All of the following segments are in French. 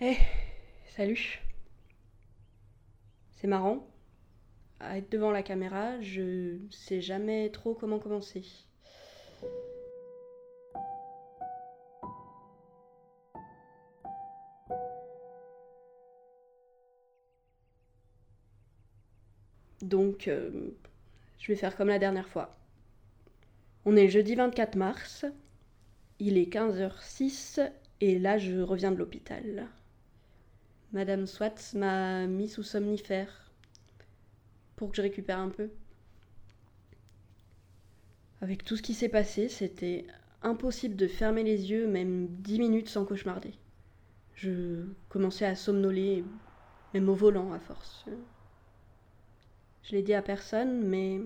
Eh, salut. C'est marrant. À être devant la caméra, je sais jamais trop comment commencer. Donc, euh, je vais faire comme la dernière fois. On est jeudi 24 mars, il est 15h06 et là je reviens de l'hôpital. Madame Swatz m'a mis sous somnifère pour que je récupère un peu. Avec tout ce qui s'est passé, c'était impossible de fermer les yeux même dix minutes sans cauchemarder. Je commençais à somnoler, même au volant à force. Je l'ai dit à personne, mais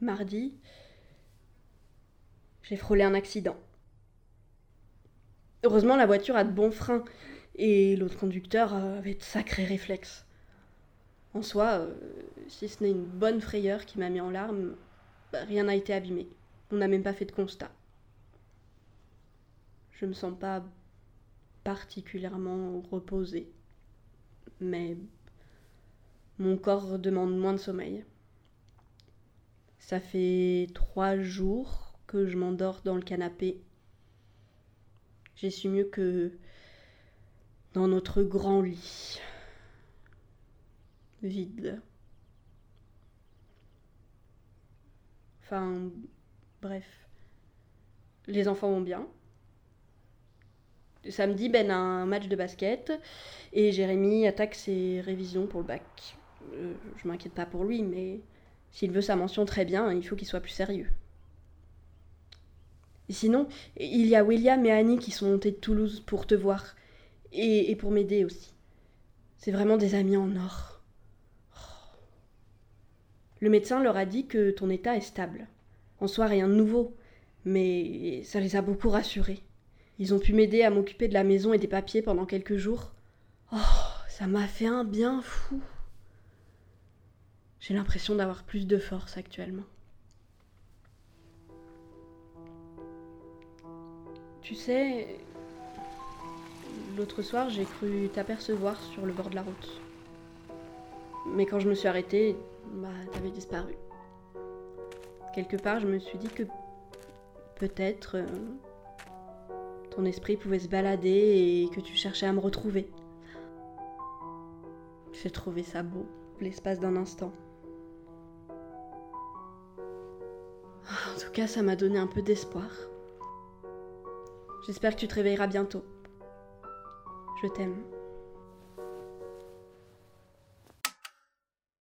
mardi, j'ai frôlé un accident. Heureusement, la voiture a de bons freins et l'autre conducteur avait de sacrés réflexes. En soi, euh, si ce n'est une bonne frayeur qui m'a mis en larmes, bah, rien n'a été abîmé. On n'a même pas fait de constat. Je me sens pas particulièrement reposée, mais mon corps demande moins de sommeil. Ça fait trois jours que je m'endors dans le canapé. J'ai su mieux que dans notre grand lit. Vide. Enfin, bref. Les enfants vont bien. Samedi, Ben a un match de basket et Jérémy attaque ses révisions pour le bac. Euh, je m'inquiète pas pour lui, mais s'il veut sa mention très bien, il faut qu'il soit plus sérieux. Sinon, il y a William et Annie qui sont montés de Toulouse pour te voir et, pour m'aider aussi. C'est vraiment des amis en or. Le médecin leur a dit que ton état est stable. En soi, rien de nouveau, mais ça les a beaucoup rassurés. Ils ont pu m'aider à m'occuper de la maison et des papiers pendant quelques jours. Oh, ça m'a fait un bien fou. J'ai l'impression d'avoir plus de force actuellement. Tu sais, l'autre soir, j'ai cru t'apercevoir sur le bord de la route. Mais quand je me suis arrêtée, bah, t'avais disparu. Quelque part, je me suis dit que peut-être euh, ton esprit pouvait se balader et que tu cherchais à me retrouver. J'ai trouvé ça beau, l'espace d'un instant. En tout cas, ça m'a donné un peu d'espoir. J'espère que tu te réveilleras bientôt. Je t'aime.